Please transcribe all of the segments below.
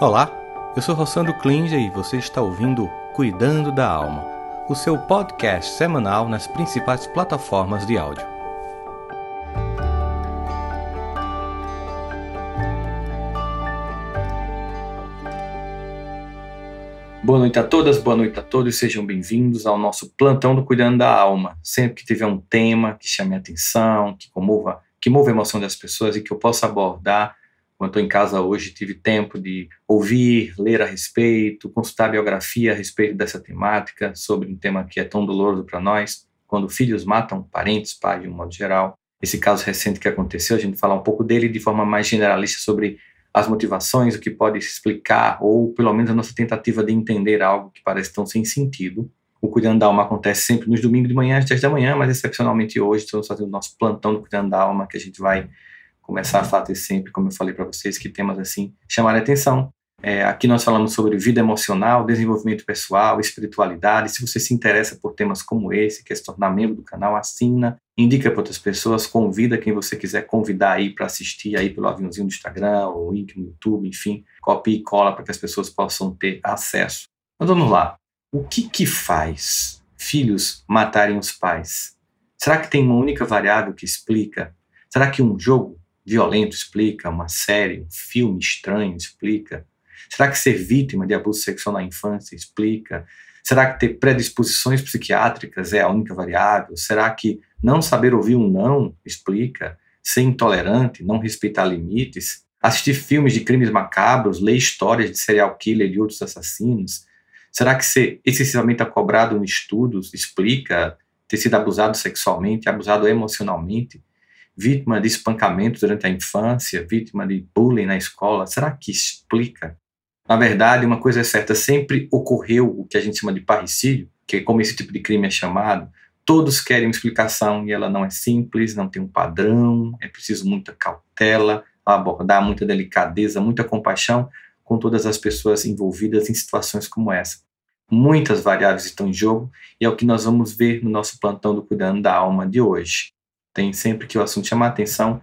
Olá, eu sou Rossandro Klinger e você está ouvindo Cuidando da Alma, o seu podcast semanal nas principais plataformas de áudio. Boa noite a todas, boa noite a todos, sejam bem-vindos ao nosso plantão do Cuidando da Alma. Sempre que tiver um tema que chame a atenção, que comova, que mova a emoção das pessoas e que eu possa abordar, quando estou em casa hoje, tive tempo de ouvir, ler a respeito, consultar biografia a respeito dessa temática, sobre um tema que é tão doloroso para nós, quando filhos matam parentes, pais, de um modo geral. Esse caso recente que aconteceu, a gente falar um pouco dele de forma mais generalista sobre as motivações, o que pode explicar, ou pelo menos a nossa tentativa de entender algo que parece tão sem sentido. O Cuidando da Alma acontece sempre nos domingos de manhã às 10 da manhã, mas excepcionalmente hoje estamos fazendo o nosso plantão do Cuidando da Alma, que a gente vai começar a fazer sempre, como eu falei para vocês, que temas assim chamarem atenção. É, aqui nós falamos sobre vida emocional, desenvolvimento pessoal, espiritualidade. Se você se interessa por temas como esse, quer se tornar membro do canal, assina, indica para outras pessoas, convida quem você quiser convidar aí para assistir aí pelo aviãozinho do Instagram, ou link no YouTube, enfim, copia e cola para que as pessoas possam ter acesso. Mas vamos lá. O que que faz filhos matarem os pais? Será que tem uma única variável que explica? Será que um jogo violento explica? Uma série, um filme estranho explica? Será que ser vítima de abuso sexual na infância explica? Será que ter predisposições psiquiátricas é a única variável? Será que não saber ouvir um não explica? Ser intolerante, não respeitar limites? Assistir filmes de crimes macabros, ler histórias de serial killer e outros assassinos? Será que ser excessivamente acobrado em estudos explica ter sido abusado sexualmente, abusado emocionalmente? Vítima de espancamento durante a infância, vítima de bullying na escola, será que explica? Na verdade, uma coisa é certa, sempre ocorreu o que a gente chama de parricídio, que é como esse tipo de crime é chamado, todos querem uma explicação e ela não é simples, não tem um padrão, é preciso muita cautela, abordar muita delicadeza, muita compaixão com todas as pessoas envolvidas em situações como essa. Muitas variáveis estão em jogo e é o que nós vamos ver no nosso plantão do Cuidando da Alma de hoje tem sempre que o assunto chamar atenção,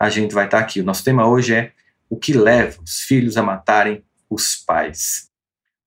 a gente vai estar aqui. O nosso tema hoje é o que leva os filhos a matarem os pais.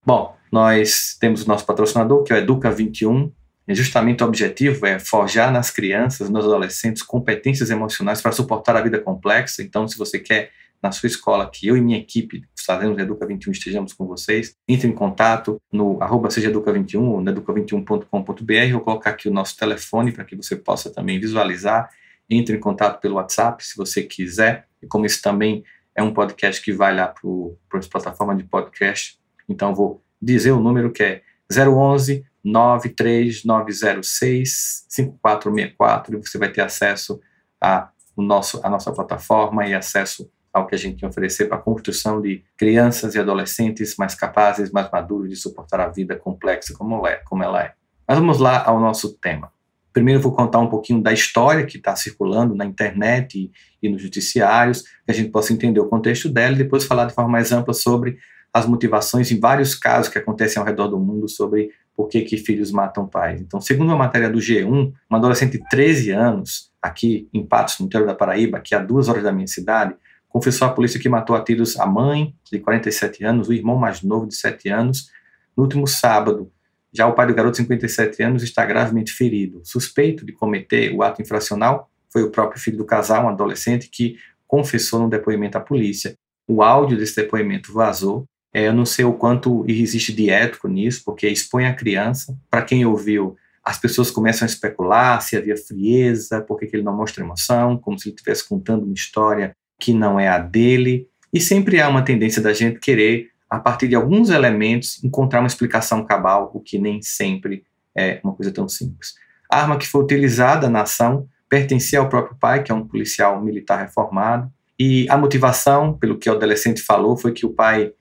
Bom, nós temos o nosso patrocinador, que é o Educa 21, e justamente o objetivo é forjar nas crianças, nos adolescentes, competências emocionais para suportar a vida complexa. Então, se você quer na sua escola que eu e minha equipe fazemos Educa 21 estejamos com vocês, entre em contato no arroba sejaeduca21 ou no educa21.com.br ou colocar aqui o nosso telefone para que você possa também visualizar. Entre em contato pelo WhatsApp se você quiser. E como isso também é um podcast que vai lá para as plataformas de podcast, então vou dizer o número que é 011 93906 5464 e você vai ter acesso a o nosso, a nossa plataforma e acesso ao que a gente tem a oferecer para a construção de crianças e adolescentes mais capazes, mais maduros de suportar a vida complexa como ela é. Ela é. Mas vamos lá ao nosso tema. Primeiro vou contar um pouquinho da história que está circulando na internet e, e nos judiciários, que a gente possa entender o contexto dela e depois falar de forma mais ampla sobre as motivações em vários casos que acontecem ao redor do mundo sobre por que, que filhos matam pais. Então, segundo uma matéria do G1, uma adolescente de 13 anos, aqui em Patos, no interior da Paraíba, que é a duas horas da minha cidade, confessou à polícia que matou a tiros a mãe, de 47 anos, o irmão mais novo, de 7 anos, no último sábado. Já o pai do garoto, de 57 anos, está gravemente ferido. Suspeito de cometer o ato infracional foi o próprio filho do casal, um adolescente, que confessou no depoimento à polícia. O áudio desse depoimento vazou. É, eu não sei o quanto existe de ético nisso, porque expõe a criança. Para quem ouviu, as pessoas começam a especular se havia frieza, por que ele não mostra emoção, como se ele estivesse contando uma história que não é a dele, e sempre há uma tendência da gente querer, a partir de alguns elementos, encontrar uma explicação cabal, o que nem sempre é uma coisa tão simples. A arma que foi utilizada na ação pertencia ao próprio pai, que é um policial militar reformado, e a motivação, pelo que o adolescente falou, foi que o pai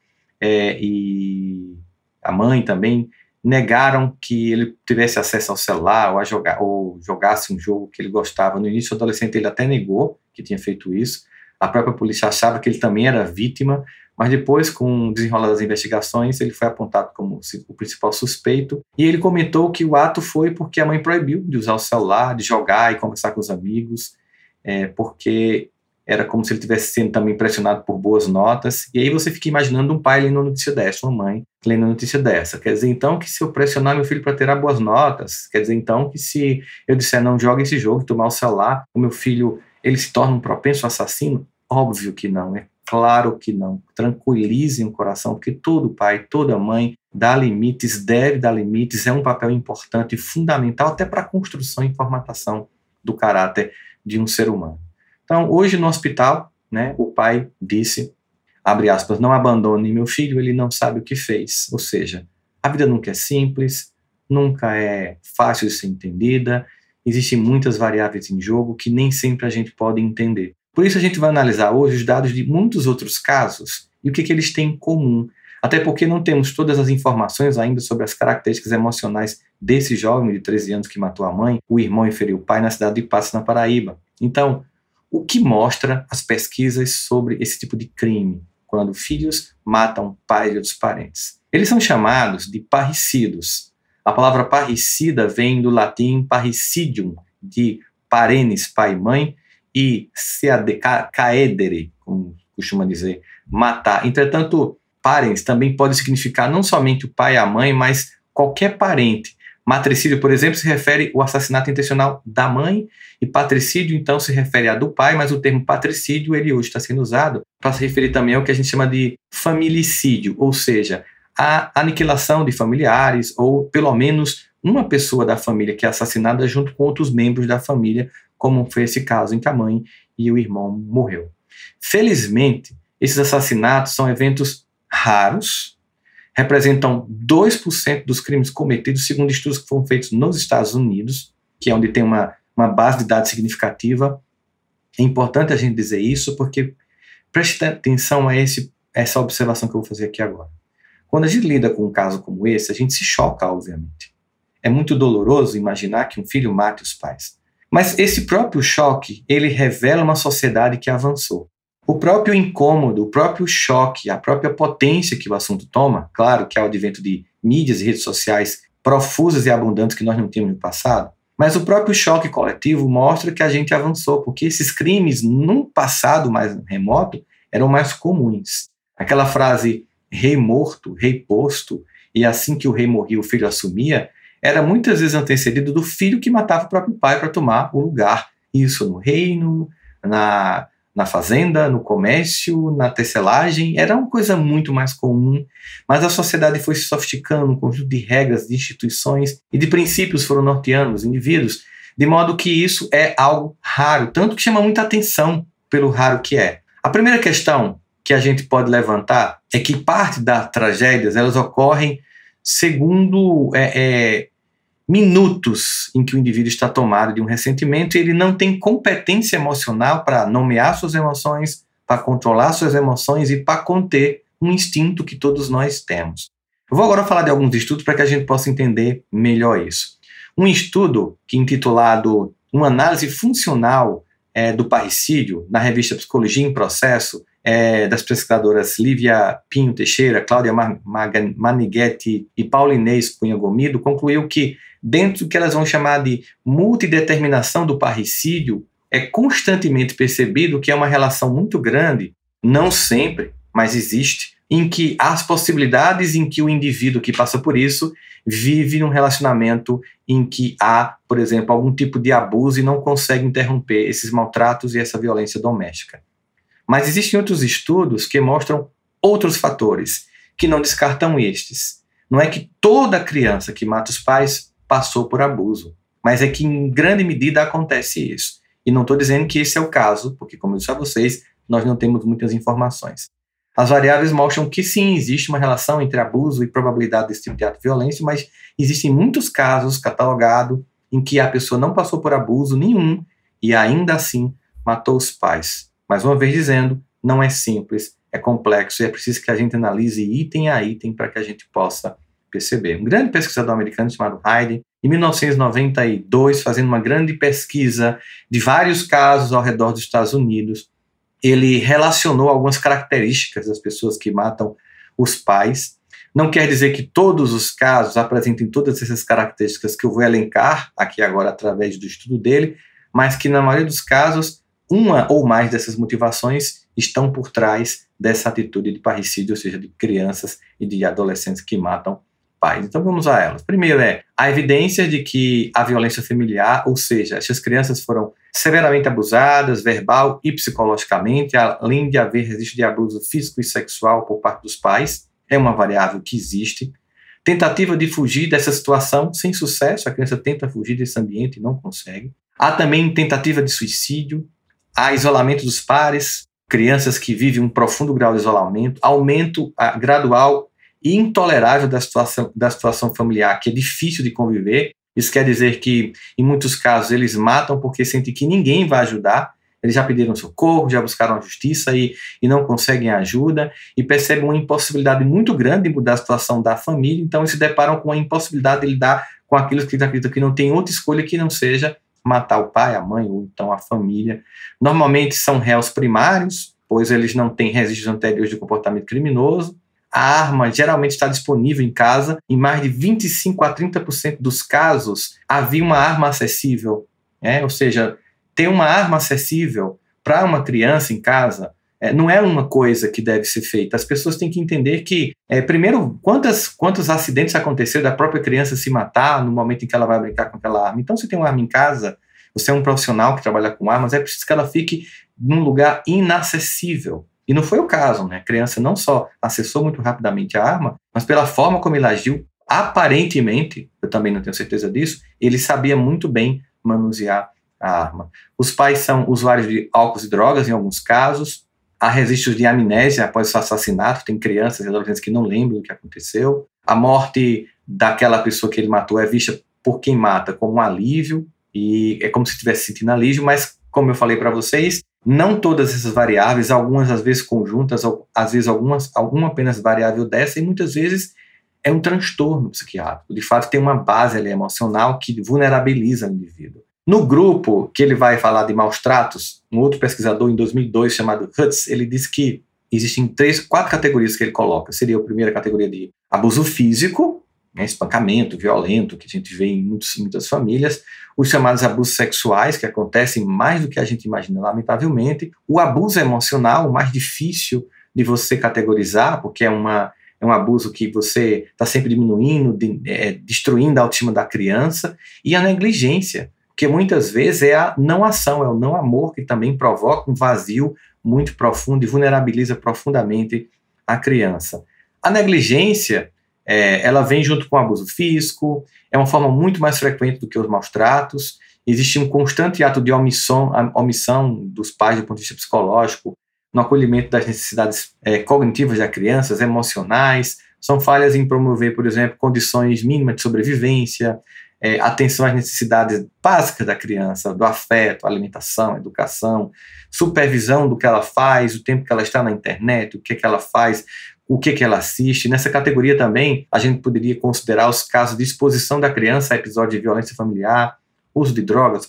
é, e a mãe também negaram que ele tivesse acesso ao celular ou, jogar, ou jogasse um jogo que ele gostava. No início, o adolescente ele até negou que tinha feito isso, a própria polícia achava que ele também era vítima, mas depois, com o desenrolar das investigações, ele foi apontado como o principal suspeito. E ele comentou que o ato foi porque a mãe proibiu de usar o celular, de jogar e conversar com os amigos, é, porque era como se ele estivesse sendo também pressionado por boas notas. E aí você fica imaginando um pai lendo uma notícia dessa, uma mãe lendo uma notícia dessa. Quer dizer, então, que se eu pressionar meu filho para ter boas notas, quer dizer, então, que se eu disser não jogue esse jogo, tomar o celular, o meu filho ele se torna um propenso assassino? Óbvio que não, é claro que não. Tranquilizem o coração, porque todo pai, toda mãe dá limites, deve dar limites, é um papel importante e fundamental até para a construção e formatação do caráter de um ser humano. Então, hoje no hospital, né, o pai disse, abre aspas, não abandone meu filho, ele não sabe o que fez. Ou seja, a vida nunca é simples, nunca é fácil de ser entendida, existem muitas variáveis em jogo que nem sempre a gente pode entender. Por isso a gente vai analisar hoje os dados de muitos outros casos e o que, que eles têm em comum. Até porque não temos todas as informações ainda sobre as características emocionais desse jovem de 13 anos que matou a mãe, o irmão e feriu o pai na cidade de Passos, na Paraíba. Então, o que mostra as pesquisas sobre esse tipo de crime, quando filhos matam pais e outros parentes. Eles são chamados de parricidos. A palavra parricida vem do latim parricidium, de parenes, pai e mãe, e seade, caedere, como costuma dizer, matar. Entretanto, parens também pode significar não somente o pai e a mãe, mas qualquer parente Matricídio, por exemplo, se refere ao assassinato intencional da mãe, e patricídio, então, se refere a do pai, mas o termo patricídio, ele hoje está sendo usado para se referir também ao que a gente chama de familicídio, ou seja, a aniquilação de familiares, ou pelo menos uma pessoa da família que é assassinada junto com outros membros da família, como foi esse caso em que a mãe e o irmão morreu. Felizmente, esses assassinatos são eventos raros, representam 2% dos crimes cometidos, segundo estudos que foram feitos nos Estados Unidos, que é onde tem uma, uma base de dados significativa. É importante a gente dizer isso, porque preste atenção a esse, essa observação que eu vou fazer aqui agora. Quando a gente lida com um caso como esse, a gente se choca, obviamente. É muito doloroso imaginar que um filho mate os pais. Mas esse próprio choque, ele revela uma sociedade que avançou. O próprio incômodo, o próprio choque, a própria potência que o assunto toma, claro que é o advento de mídias e redes sociais profusas e abundantes que nós não tínhamos no passado, mas o próprio choque coletivo mostra que a gente avançou, porque esses crimes, num passado mais remoto, eram mais comuns. Aquela frase rei morto, rei posto, e assim que o rei morria, o filho assumia, era muitas vezes antecedido do filho que matava o próprio pai para tomar o lugar. Isso no reino, na na fazenda, no comércio, na tecelagem, era uma coisa muito mais comum, mas a sociedade foi se sofisticando, um conjunto de regras, de instituições e de princípios foram norteando os indivíduos, de modo que isso é algo raro, tanto que chama muita atenção pelo raro que é. A primeira questão que a gente pode levantar é que parte das tragédias elas ocorrem segundo é, é, minutos em que o indivíduo está tomado de um ressentimento e ele não tem competência emocional para nomear suas emoções, para controlar suas emoções e para conter um instinto que todos nós temos. Eu vou agora falar de alguns estudos para que a gente possa entender melhor isso. Um estudo que é intitulado Uma análise funcional é, do parricídio, na revista Psicologia em Processo, é, das pesquisadoras Lívia Pinho Teixeira, Cláudia Manighetti e Paulinês Cunha Gomido, concluiu que dentro do que elas vão chamar de multideterminação do parricídio, é constantemente percebido que é uma relação muito grande, não sempre, mas existe, em que as possibilidades em que o indivíduo que passa por isso vive num relacionamento em que há, por exemplo, algum tipo de abuso e não consegue interromper esses maltratos e essa violência doméstica. Mas existem outros estudos que mostram outros fatores que não descartam estes. Não é que toda criança que mata os pais passou por abuso. Mas é que em grande medida acontece isso. E não estou dizendo que esse é o caso, porque, como eu disse a vocês, nós não temos muitas informações. As variáveis mostram que sim, existe uma relação entre abuso e probabilidade desse tipo de ato de violência, mas existem muitos casos catalogados em que a pessoa não passou por abuso nenhum e ainda assim matou os pais. Mais uma vez dizendo, não é simples, é complexo e é preciso que a gente analise item a item para que a gente possa perceber. Um grande pesquisador americano chamado Hayden, em 1992, fazendo uma grande pesquisa de vários casos ao redor dos Estados Unidos, ele relacionou algumas características das pessoas que matam os pais. Não quer dizer que todos os casos apresentem todas essas características que eu vou elencar aqui agora através do estudo dele, mas que na maioria dos casos uma ou mais dessas motivações estão por trás dessa atitude de parricídio, ou seja, de crianças e de adolescentes que matam pais. Então vamos a elas. Primeiro é a evidência de que a violência familiar, ou seja, essas crianças foram severamente abusadas, verbal e psicologicamente, além de haver registro de abuso físico e sexual por parte dos pais, é uma variável que existe. Tentativa de fugir dessa situação sem sucesso, a criança tenta fugir desse ambiente e não consegue. Há também tentativa de suicídio, há isolamento dos pares, crianças que vivem um profundo grau de isolamento, aumento gradual e intolerável da situação, da situação familiar, que é difícil de conviver. Isso quer dizer que, em muitos casos, eles matam porque sentem que ninguém vai ajudar. Eles já pediram socorro, já buscaram a justiça e, e não conseguem ajuda, e percebem uma impossibilidade muito grande de mudar a situação da família, então eles se deparam com a impossibilidade de lidar com aqueles que acreditam que não tem outra escolha que não seja matar o pai, a mãe ou então a família. Normalmente são réus primários, pois eles não têm registros anteriores de comportamento criminoso, a arma geralmente está disponível em casa. Em mais de 25 a 30% dos casos, havia uma arma acessível. Né? Ou seja, ter uma arma acessível para uma criança em casa é, não é uma coisa que deve ser feita. As pessoas têm que entender que, é, primeiro, quantas, quantos acidentes aconteceram da própria criança se matar no momento em que ela vai brincar com aquela arma. Então, se tem uma arma em casa, você é um profissional que trabalha com armas, é preciso que ela fique num lugar inacessível. E não foi o caso, né? A criança não só acessou muito rapidamente a arma, mas pela forma como ele agiu, aparentemente, eu também não tenho certeza disso, ele sabia muito bem manusear a arma. Os pais são usuários de álcool e drogas em alguns casos, há registros de amnésia após o assassinato, tem crianças e adolescentes que não lembram do que aconteceu. A morte daquela pessoa que ele matou é vista por quem mata como um alívio, e é como se estivesse sentindo alívio, mas como eu falei para vocês, não todas essas variáveis, algumas às vezes conjuntas, às vezes algumas, alguma apenas variável dessa, e muitas vezes é um transtorno psiquiátrico. De fato, tem uma base ali emocional que vulnerabiliza o indivíduo. No grupo que ele vai falar de maus tratos, um outro pesquisador em 2002 chamado Hutz, ele diz que existem três, quatro categorias que ele coloca. Seria a primeira categoria de abuso físico, né, espancamento violento, que a gente vê em muitos, muitas famílias, os chamados abusos sexuais, que acontecem mais do que a gente imagina, lamentavelmente, o abuso emocional, o mais difícil de você categorizar, porque é, uma, é um abuso que você está sempre diminuindo, de, é, destruindo a autoestima da criança, e a negligência, que muitas vezes é a não ação, é o não amor que também provoca um vazio muito profundo e vulnerabiliza profundamente a criança. A negligência é, ela vem junto com o abuso físico, é uma forma muito mais frequente do que os maus tratos. Existe um constante ato de omissão, omissão dos pais do ponto de vista psicológico, no acolhimento das necessidades é, cognitivas das crianças, emocionais. São falhas em promover, por exemplo, condições mínimas de sobrevivência, é, atenção às necessidades básicas da criança, do afeto, alimentação, educação, supervisão do que ela faz, o tempo que ela está na internet, o que, que ela faz, o que, que ela assiste. Nessa categoria também, a gente poderia considerar os casos de exposição da criança a episódios de violência familiar, uso de drogas,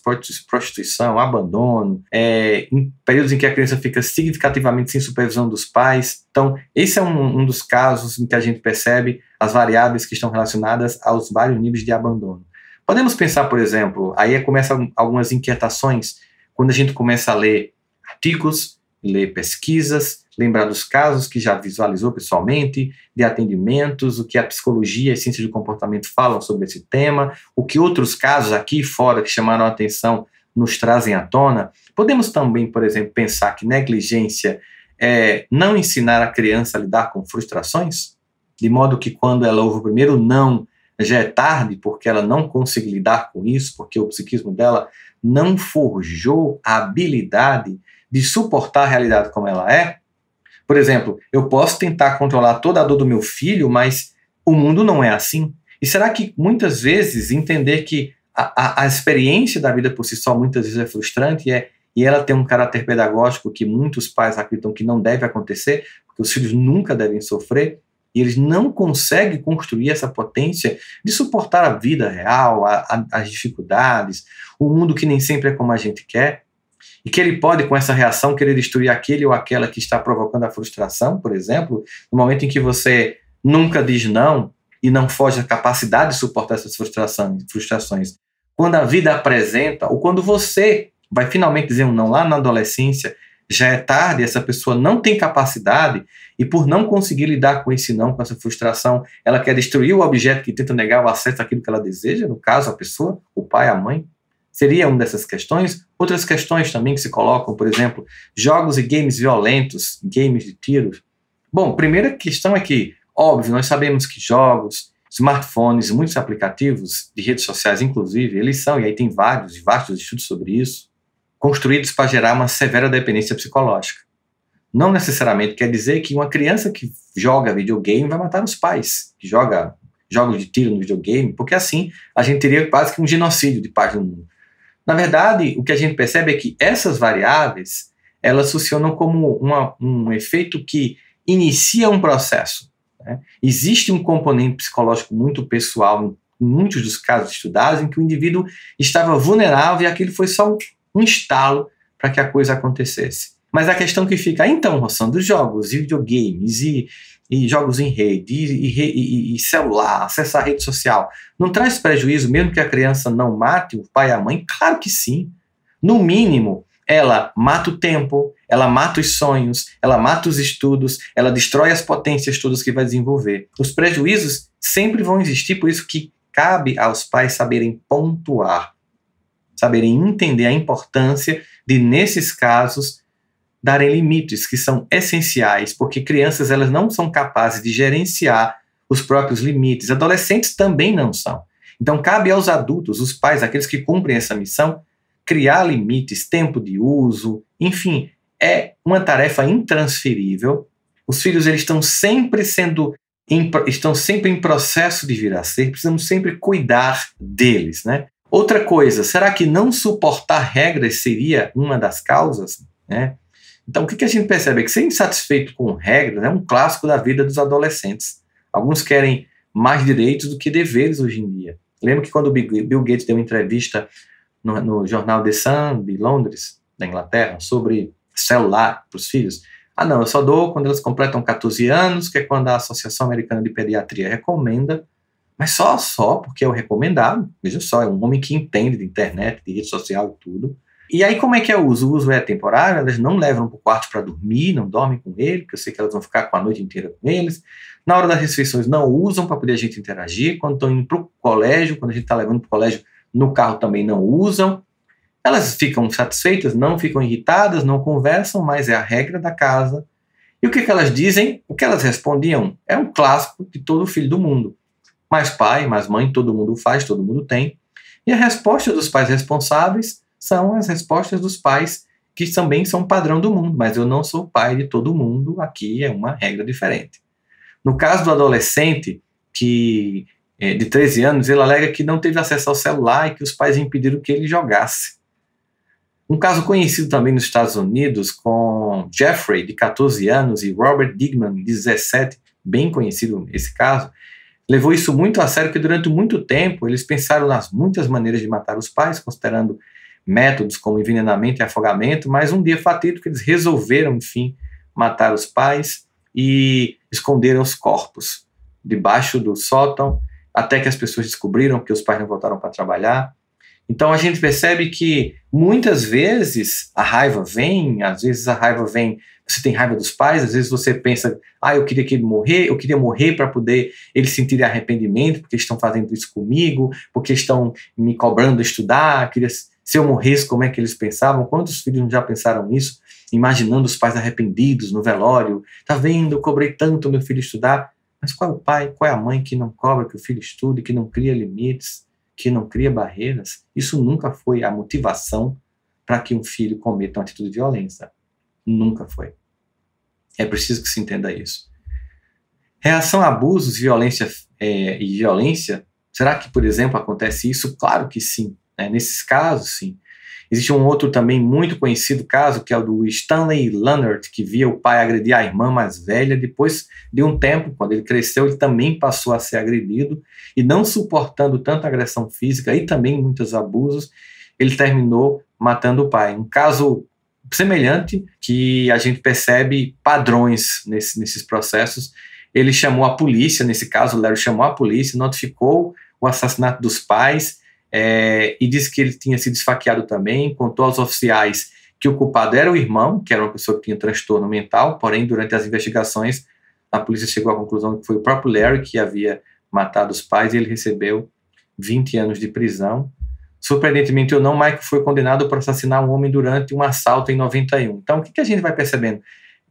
prostituição, abandono, é, em períodos em que a criança fica significativamente sem supervisão dos pais. Então, esse é um, um dos casos em que a gente percebe as variáveis que estão relacionadas aos vários níveis de abandono. Podemos pensar, por exemplo, aí começam algumas inquietações quando a gente começa a ler artigos, ler pesquisas, lembrar dos casos que já visualizou pessoalmente, de atendimentos, o que a psicologia e ciência do comportamento falam sobre esse tema, o que outros casos aqui fora que chamaram a atenção nos trazem à tona. Podemos também, por exemplo, pensar que negligência é não ensinar a criança a lidar com frustrações, de modo que quando ela ouve o primeiro não, já é tarde porque ela não consegue lidar com isso, porque o psiquismo dela não forjou a habilidade de suportar a realidade como ela é, por exemplo, eu posso tentar controlar toda a dor do meu filho, mas o mundo não é assim. E será que muitas vezes entender que a, a, a experiência da vida por si só muitas vezes é frustrante e, é, e ela tem um caráter pedagógico que muitos pais acreditam que não deve acontecer, porque os filhos nunca devem sofrer, e eles não conseguem construir essa potência de suportar a vida real, a, a, as dificuldades, o mundo que nem sempre é como a gente quer e que ele pode, com essa reação, querer destruir aquele ou aquela que está provocando a frustração, por exemplo, no momento em que você nunca diz não e não foge da capacidade de suportar essas frustrações. Quando a vida apresenta, ou quando você vai finalmente dizer um não lá na adolescência, já é tarde, essa pessoa não tem capacidade e por não conseguir lidar com esse não, com essa frustração, ela quer destruir o objeto que tenta negar o acesso àquilo que ela deseja, no caso, a pessoa, o pai, a mãe. Seria uma dessas questões. Outras questões também que se colocam, por exemplo, jogos e games violentos, games de tiros. Bom, primeira questão é que, óbvio, nós sabemos que jogos, smartphones, muitos aplicativos de redes sociais, inclusive, eles são, e aí tem vários e vastos estudos sobre isso, construídos para gerar uma severa dependência psicológica. Não necessariamente quer dizer que uma criança que joga videogame vai matar os pais, que joga jogos de tiro no videogame, porque assim a gente teria quase que um genocídio de parte do mundo. Na verdade, o que a gente percebe é que essas variáveis elas funcionam como uma, um efeito que inicia um processo. Né? Existe um componente psicológico muito pessoal em muitos dos casos estudados em que o indivíduo estava vulnerável e aquilo foi só um estalo para que a coisa acontecesse. Mas a questão que fica, então, roçando jogos e videogames e, e jogos em rede e, e, e, celular, acessar a rede social, não traz prejuízo mesmo que a criança não mate o pai e a mãe? Claro que sim. No mínimo, ela mata o tempo, ela mata os sonhos, ela mata os estudos, ela destrói as potências todas que vai desenvolver. Os prejuízos sempre vão existir, por isso que cabe aos pais saberem pontuar saberem entender a importância de, nesses casos, darem limites que são essenciais, porque crianças elas não são capazes de gerenciar os próprios limites, adolescentes também não são. Então, cabe aos adultos, os pais, aqueles que cumprem essa missão, criar limites, tempo de uso, enfim, é uma tarefa intransferível. Os filhos eles estão sempre sendo em, estão sempre em processo de vir a ser, precisamos sempre cuidar deles, né? Outra coisa, será que não suportar regras seria uma das causas? Né? Então, o que, a gente percebe é que ser insatisfeito com regras é um clássico da vida dos adolescentes. Alguns querem mais direitos do que deveres hoje em dia. Lembro que quando o Bill Gates deu uma entrevista no, no jornal The Sun de Londres, da Inglaterra, sobre celular para os filhos, ah, não, eu só dou quando eles completam 14 anos, que é quando a Associação Americana de Pediatria recomenda mas só, só porque é o recomendado. Veja só, é um homem que entende de internet, de rede social e tudo. E aí, como é que é o uso? O uso é temporário, elas não levam para o quarto para dormir, não dormem com ele, porque eu sei que elas vão ficar com a noite inteira com eles. Na hora das refeições, não usam para poder a gente interagir. Quando estão indo para o colégio, quando a gente está levando para o colégio, no carro também não usam. Elas ficam satisfeitas, não ficam irritadas, não conversam, mas é a regra da casa. E o que, que elas dizem? O que elas respondiam é um clássico de todo filho do mundo mais pai, mais mãe, todo mundo faz, todo mundo tem. E a resposta dos pais responsáveis são as respostas dos pais que também são padrão do mundo, mas eu não sou pai de todo mundo, aqui é uma regra diferente. No caso do adolescente, que é, de 13 anos, ele alega que não teve acesso ao celular e que os pais impediram que ele jogasse. Um caso conhecido também nos Estados Unidos com Jeffrey, de 14 anos, e Robert Digman, de 17, bem conhecido esse caso, levou isso muito a sério, que durante muito tempo eles pensaram nas muitas maneiras de matar os pais, considerando métodos como envenenamento e afogamento, mas um dia fatídico eles resolveram, enfim, matar os pais e esconderam os corpos debaixo do sótão, até que as pessoas descobriram que os pais não voltaram para trabalhar. Então a gente percebe que muitas vezes a raiva vem, às vezes a raiva vem você tem raiva dos pais, às vezes você pensa, ah, eu queria que ele morrer, eu queria morrer para poder eles sentirem arrependimento, porque estão fazendo isso comigo, porque estão me cobrando estudar, queria, se eu morresse, como é que eles pensavam? Quantos filhos já pensaram nisso? Imaginando os pais arrependidos no velório, tá vendo, eu cobrei tanto meu filho estudar, mas qual é o pai, qual é a mãe que não cobra que o filho estude, que não cria limites, que não cria barreiras? Isso nunca foi a motivação para que um filho cometa uma atitude de violência. Nunca foi. É preciso que se entenda isso. Reação a abusos, violência é, e violência, será que, por exemplo, acontece isso? Claro que sim. Né? Nesses casos, sim. Existe um outro também muito conhecido caso, que é o do Stanley Leonard, que via o pai agredir a irmã mais velha. Depois de um tempo, quando ele cresceu, ele também passou a ser agredido. E não suportando tanta agressão física e também muitos abusos, ele terminou matando o pai. Um caso semelhante, que a gente percebe padrões nesse, nesses processos. Ele chamou a polícia, nesse caso, o Larry chamou a polícia, notificou o assassinato dos pais, é, e disse que ele tinha sido esfaqueado também, contou aos oficiais que o culpado era o irmão, que era uma pessoa que tinha transtorno mental, porém, durante as investigações, a polícia chegou à conclusão que foi o próprio Larry que havia matado os pais e ele recebeu 20 anos de prisão. Surpreendentemente ou não, Michael foi condenado por assassinar um homem durante um assalto em 91. Então, o que, que a gente vai percebendo?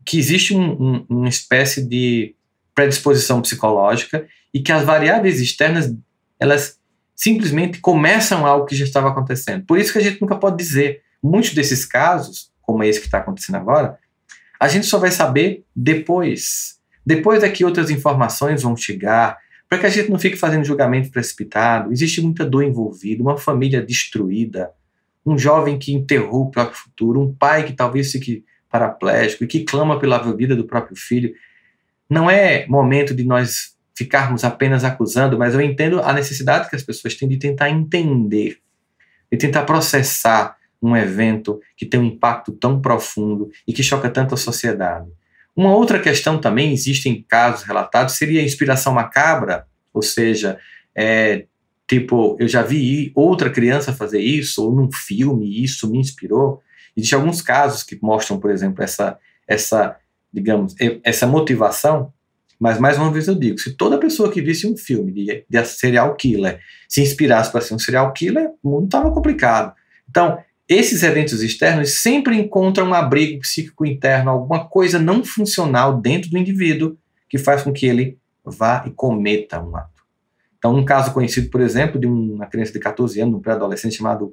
Que existe um, um, uma espécie de predisposição psicológica e que as variáveis externas, elas simplesmente começam algo que já estava acontecendo. Por isso que a gente nunca pode dizer. Muitos desses casos, como esse que está acontecendo agora, a gente só vai saber depois. Depois é que outras informações vão chegar, para que a gente não fique fazendo julgamento precipitado. Existe muita dor envolvida, uma família destruída, um jovem que enterrou o próprio futuro, um pai que talvez fique paraplégico e que clama pela vida do próprio filho. Não é momento de nós ficarmos apenas acusando, mas eu entendo a necessidade que as pessoas têm de tentar entender, de tentar processar um evento que tem um impacto tão profundo e que choca tanto a sociedade. Uma outra questão também, existem casos relatados, seria a inspiração macabra, ou seja, é, tipo, eu já vi outra criança fazer isso, ou num filme, isso me inspirou. Existem alguns casos que mostram, por exemplo, essa, essa digamos, essa motivação mas, mais uma vez eu digo, se toda pessoa que visse um filme de, de serial killer se inspirasse para ser um serial killer, o mundo estava complicado. Então, esses eventos externos sempre encontram um abrigo psíquico interno, alguma coisa não funcional dentro do indivíduo que faz com que ele vá e cometa um ato. Então, um caso conhecido, por exemplo, de uma criança de 14 anos, um pré-adolescente chamado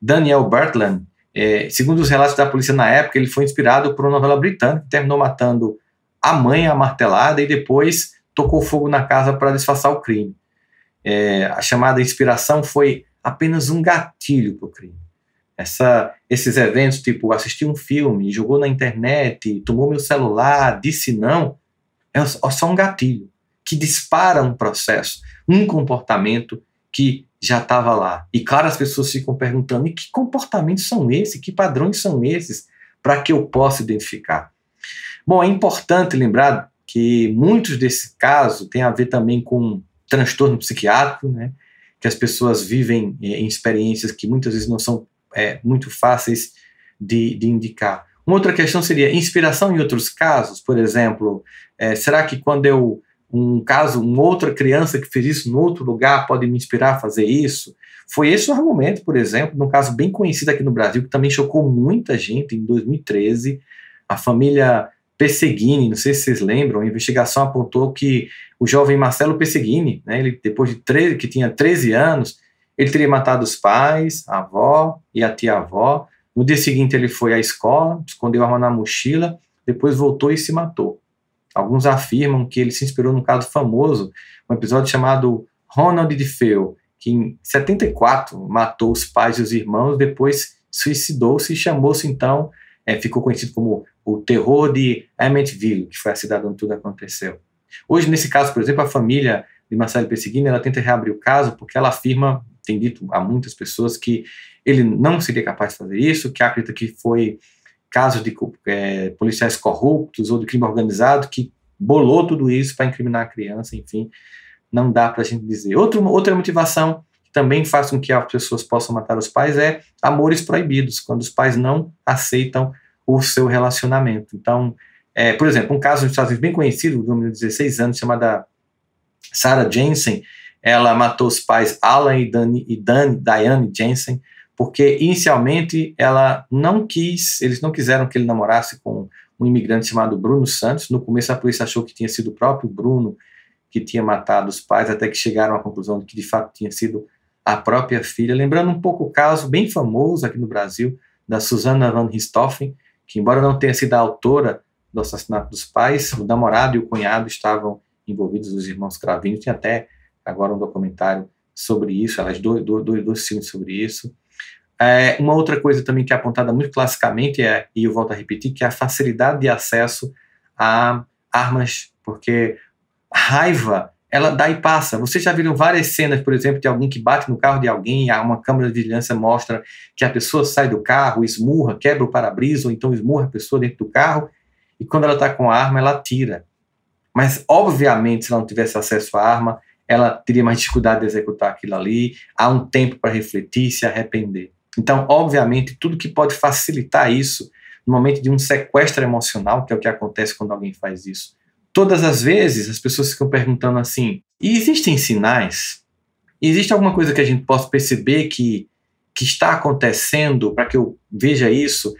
Daniel Bertland, é, segundo os relatos da polícia na época, ele foi inspirado por uma novela britânica que terminou matando a mãe a martelada e depois tocou fogo na casa para disfarçar o crime. É, a chamada inspiração foi apenas um gatilho para o crime. Essa, esses eventos, tipo assistir um filme, jogou na internet, tomou meu celular, disse não, é só um gatilho que dispara um processo, um comportamento que já estava lá. E claro, as pessoas ficam perguntando: e que comportamentos são esses? Que padrões são esses? Para que eu possa identificar? Bom, é importante lembrar que muitos desses casos têm a ver também com transtorno psiquiátrico, né? que as pessoas vivem eh, em experiências que muitas vezes não são é, muito fáceis de, de, indicar. Uma outra questão seria inspiração em outros casos, por exemplo, é, será que quando eu um caso, uma outra criança que fez isso em outro lugar pode me inspirar a fazer isso? Foi esse o argumento, por exemplo, num caso bem conhecido aqui no Brasil, que também chocou muita gente em 2013, a família Pesseguini, não sei se vocês lembram, a investigação apontou que o jovem Marcelo Pesseguini, né, ele depois de 13, que tinha 13 anos, ele teria matado os pais, a avó e a tia-avó. No dia seguinte ele foi à escola, escondeu a arma na mochila, depois voltou e se matou. Alguns afirmam que ele se inspirou num caso famoso, um episódio chamado Ronald DeFeo, que em 74 matou os pais e os irmãos, depois suicidou-se e chamou-se então, é, ficou conhecido como o terror de Amityville, que foi a cidade onde tudo aconteceu. Hoje, nesse caso, por exemplo, a família de Marcelo Perseguini, ela tenta reabrir o caso porque ela afirma, tem dito a muitas pessoas, que ele não seria capaz de fazer isso, que acredita que foi caso de é, policiais corruptos ou de crime organizado que bolou tudo isso para incriminar a criança, enfim, não dá para a gente dizer. Outro, outra motivação que também faz com que as pessoas possam matar os pais é amores proibidos, quando os pais não aceitam o seu relacionamento. Então, é, por exemplo, um caso nos Estados Unidos bem conhecido, de uma de 16 anos, chamada Sarah Jensen, ela matou os pais Alan e, Dani, e Dan, Diane Jensen, porque inicialmente ela não quis, eles não quiseram que ele namorasse com um imigrante chamado Bruno Santos. No começo a polícia achou que tinha sido o próprio Bruno que tinha matado os pais, até que chegaram à conclusão de que de fato tinha sido a própria filha. Lembrando um pouco o caso bem famoso aqui no Brasil da Susana van Richthofen, que embora não tenha sido a autora do assassinato dos pais, o namorado e o cunhado estavam envolvidos, os irmãos Cravinho, tem até agora um documentário sobre isso, aliás, dois, dois, dois filmes sobre isso. É, uma outra coisa também que é apontada muito classicamente, é, e eu volto a repetir, que é a facilidade de acesso a armas, porque raiva ela dá e passa. Vocês já viram várias cenas, por exemplo, de alguém que bate no carro de alguém, uma câmera de vigilância mostra que a pessoa sai do carro, esmurra, quebra o para-brisa, ou então esmurra a pessoa dentro do carro, e quando ela está com a arma, ela tira. Mas, obviamente, se ela não tivesse acesso à arma, ela teria mais dificuldade de executar aquilo ali, há um tempo para refletir, se arrepender. Então, obviamente, tudo que pode facilitar isso no momento de um sequestro emocional, que é o que acontece quando alguém faz isso. Todas as vezes as pessoas ficam perguntando assim: existem sinais? Existe alguma coisa que a gente possa perceber que, que está acontecendo para que eu veja isso?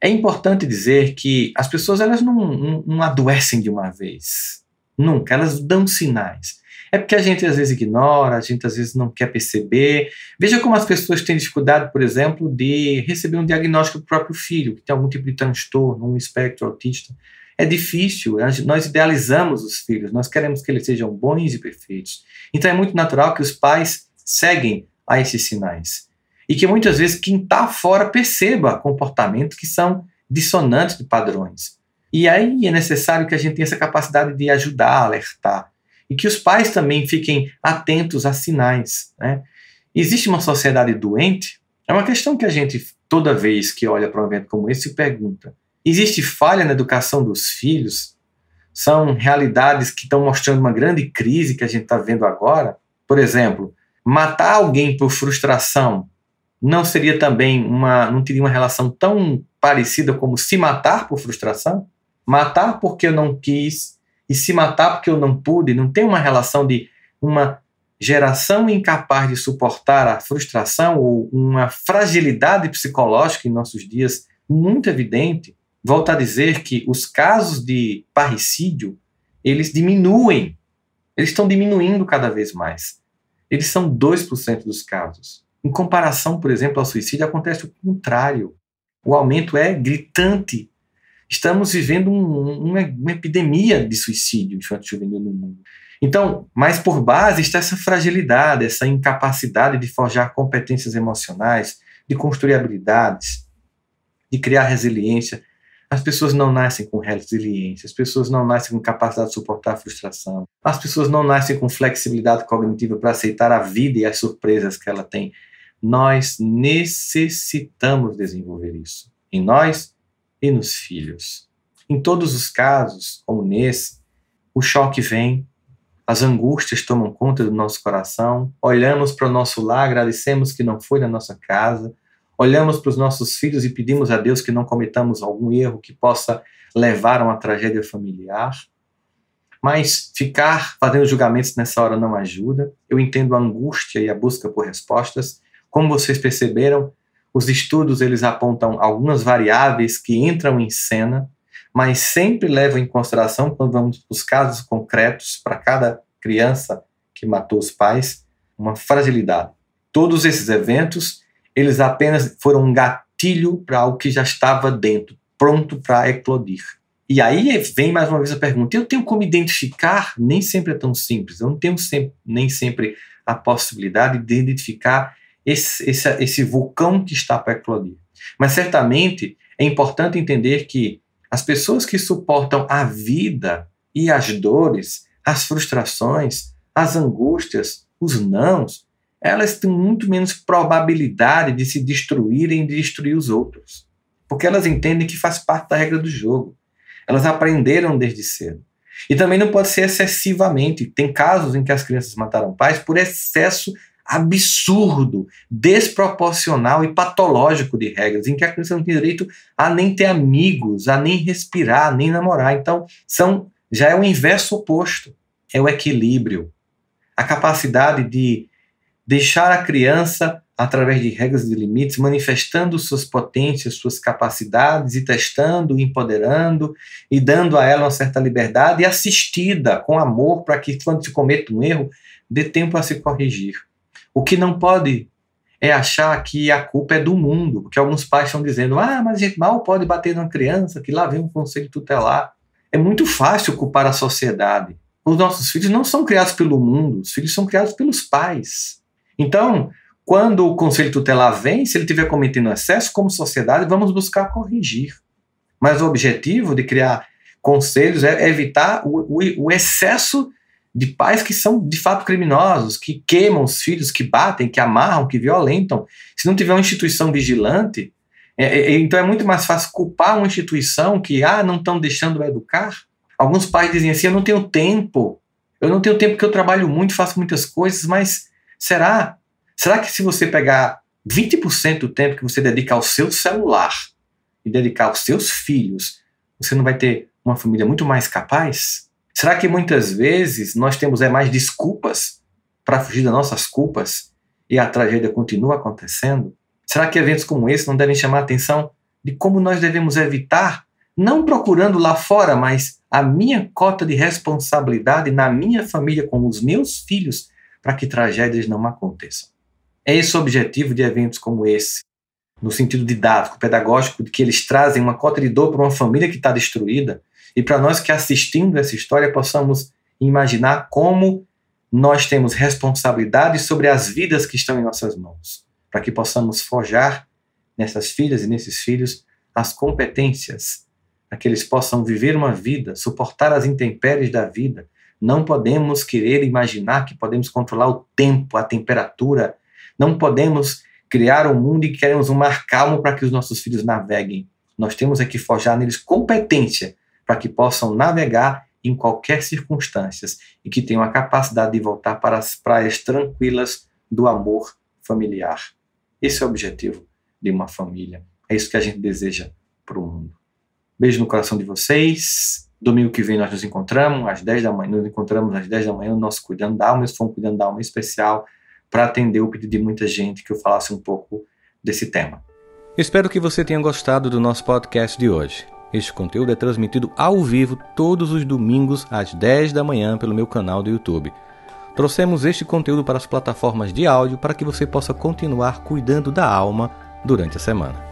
É importante dizer que as pessoas elas não, não, não adoecem de uma vez. Nunca, elas dão sinais. É porque a gente às vezes ignora, a gente às vezes não quer perceber. Veja como as pessoas têm dificuldade, por exemplo, de receber um diagnóstico do próprio filho, que tem algum tipo de transtorno, um espectro autista. É difícil, nós idealizamos os filhos, nós queremos que eles sejam bons e perfeitos. Então é muito natural que os pais seguem a esses sinais. E que muitas vezes quem está fora perceba comportamentos que são dissonantes de padrões. E aí é necessário que a gente tenha essa capacidade de ajudar, alertar e que os pais também fiquem atentos a sinais. Né? Existe uma sociedade doente? É uma questão que a gente, toda vez que olha para um evento como esse, se pergunta. Existe falha na educação dos filhos? São realidades que estão mostrando uma grande crise que a gente está vendo agora? Por exemplo, matar alguém por frustração não seria também uma. não teria uma relação tão parecida como se matar por frustração? Matar porque eu não quis e se matar porque eu não pude, não tem uma relação de uma geração incapaz de suportar a frustração ou uma fragilidade psicológica em nossos dias muito evidente. Volto a dizer que os casos de parricídio, eles diminuem. Eles estão diminuindo cada vez mais. Eles são 2% dos casos. Em comparação, por exemplo, ao suicídio, acontece o contrário. O aumento é gritante estamos vivendo um, uma, uma, epidemia de suicídio infantil juvenil no mundo. Então, mas por base está essa fragilidade, essa incapacidade de forjar competências emocionais, de construir habilidades, de criar resiliência. As pessoas não nascem com resiliência, as pessoas não nascem com capacidade de suportar a frustração, as pessoas não nascem com flexibilidade cognitiva para aceitar a vida e as surpresas que ela tem. Nós necessitamos desenvolver isso em nós e nos filhos. Em todos os casos, como nesse, o choque vem, as angústias tomam conta do nosso coração, olhamos para o nosso lar, agradecemos que não foi na nossa casa, olhamos para os nossos filhos e pedimos a Deus que não cometamos algum erro que possa levar a uma tragédia familiar. Mas ficar fazendo julgamentos nessa hora não ajuda. Eu entendo a angústia e a busca por respostas. Como vocês perceberam, os estudos eles apontam algumas variáveis que entram em cena, mas sempre levam em consideração quando vamos para os casos concretos para cada criança que matou os pais, uma fragilidade. Todos esses eventos, eles apenas foram um gatilho para algo que já estava dentro, pronto para eclodir. E aí vem mais uma vez a pergunta: eu tenho como identificar? Nem sempre é tão simples. Eu não tenho sempre, nem sempre a possibilidade de identificar esse, esse, esse vulcão que está para eclodir. Mas certamente é importante entender que as pessoas que suportam a vida e as dores, as frustrações, as angústias, os nãos, elas têm muito menos probabilidade de se destruírem e de destruir os outros. Porque elas entendem que faz parte da regra do jogo. Elas aprenderam desde cedo. E também não pode ser excessivamente. Tem casos em que as crianças mataram pais por excesso absurdo, desproporcional e patológico de regras, em que a criança não tem direito a nem ter amigos, a nem respirar, nem namorar. Então, são já é o inverso oposto, é o equilíbrio, a capacidade de deixar a criança através de regras e limites, manifestando suas potências, suas capacidades e testando, empoderando e dando a ela uma certa liberdade e assistida com amor para que quando se cometa um erro, dê tempo a se corrigir. O que não pode é achar que a culpa é do mundo, porque alguns pais estão dizendo: ah, mas a gente mal pode bater numa criança, que lá vem um conselho tutelar. É muito fácil culpar a sociedade. Os nossos filhos não são criados pelo mundo, os filhos são criados pelos pais. Então, quando o conselho tutelar vem, se ele estiver cometendo excesso, como sociedade, vamos buscar corrigir. Mas o objetivo de criar conselhos é evitar o, o, o excesso de pais que são de fato criminosos, que queimam os filhos, que batem, que amarram, que violentam. Se não tiver uma instituição vigilante, é, é, então é muito mais fácil culpar uma instituição que ah, não estão deixando educar. Alguns pais dizem assim: eu não tenho tempo, Eu não tenho tempo porque eu trabalho muito, faço muitas coisas, mas será? Será que se você pegar 20% do tempo que você dedica ao seu celular e dedicar aos seus filhos, você não vai ter uma família muito mais capaz? Será que muitas vezes nós temos é, mais desculpas para fugir das nossas culpas e a tragédia continua acontecendo? Será que eventos como esse não devem chamar a atenção de como nós devemos evitar, não procurando lá fora, mas a minha cota de responsabilidade na minha família com os meus filhos para que tragédias não aconteçam? É esse o objetivo de eventos como esse, no sentido didático, pedagógico, de que eles trazem uma cota de dor para uma família que está destruída e para nós que assistindo essa história possamos imaginar como nós temos responsabilidade sobre as vidas que estão em nossas mãos, para que possamos forjar nessas filhas e nesses filhos as competências, para que eles possam viver uma vida, suportar as intempéries da vida. Não podemos querer imaginar que podemos controlar o tempo, a temperatura. Não podemos criar um mundo e queremos um mar calmo para que os nossos filhos naveguem. Nós temos é que forjar neles competência para que possam navegar em qualquer circunstância e que tenham a capacidade de voltar para as praias tranquilas do amor familiar. Esse é o objetivo de uma família. É isso que a gente deseja para o mundo. Beijo no coração de vocês. Domingo que vem nós nos encontramos às 10 da manhã, nos encontramos às 10 da manhã no nosso Cuidando da Alma, esse foi um Cuidando da Alma especial para atender o pedido de muita gente que eu falasse um pouco desse tema. Espero que você tenha gostado do nosso podcast de hoje. Este conteúdo é transmitido ao vivo todos os domingos às 10 da manhã pelo meu canal do YouTube. Trouxemos este conteúdo para as plataformas de áudio para que você possa continuar cuidando da alma durante a semana.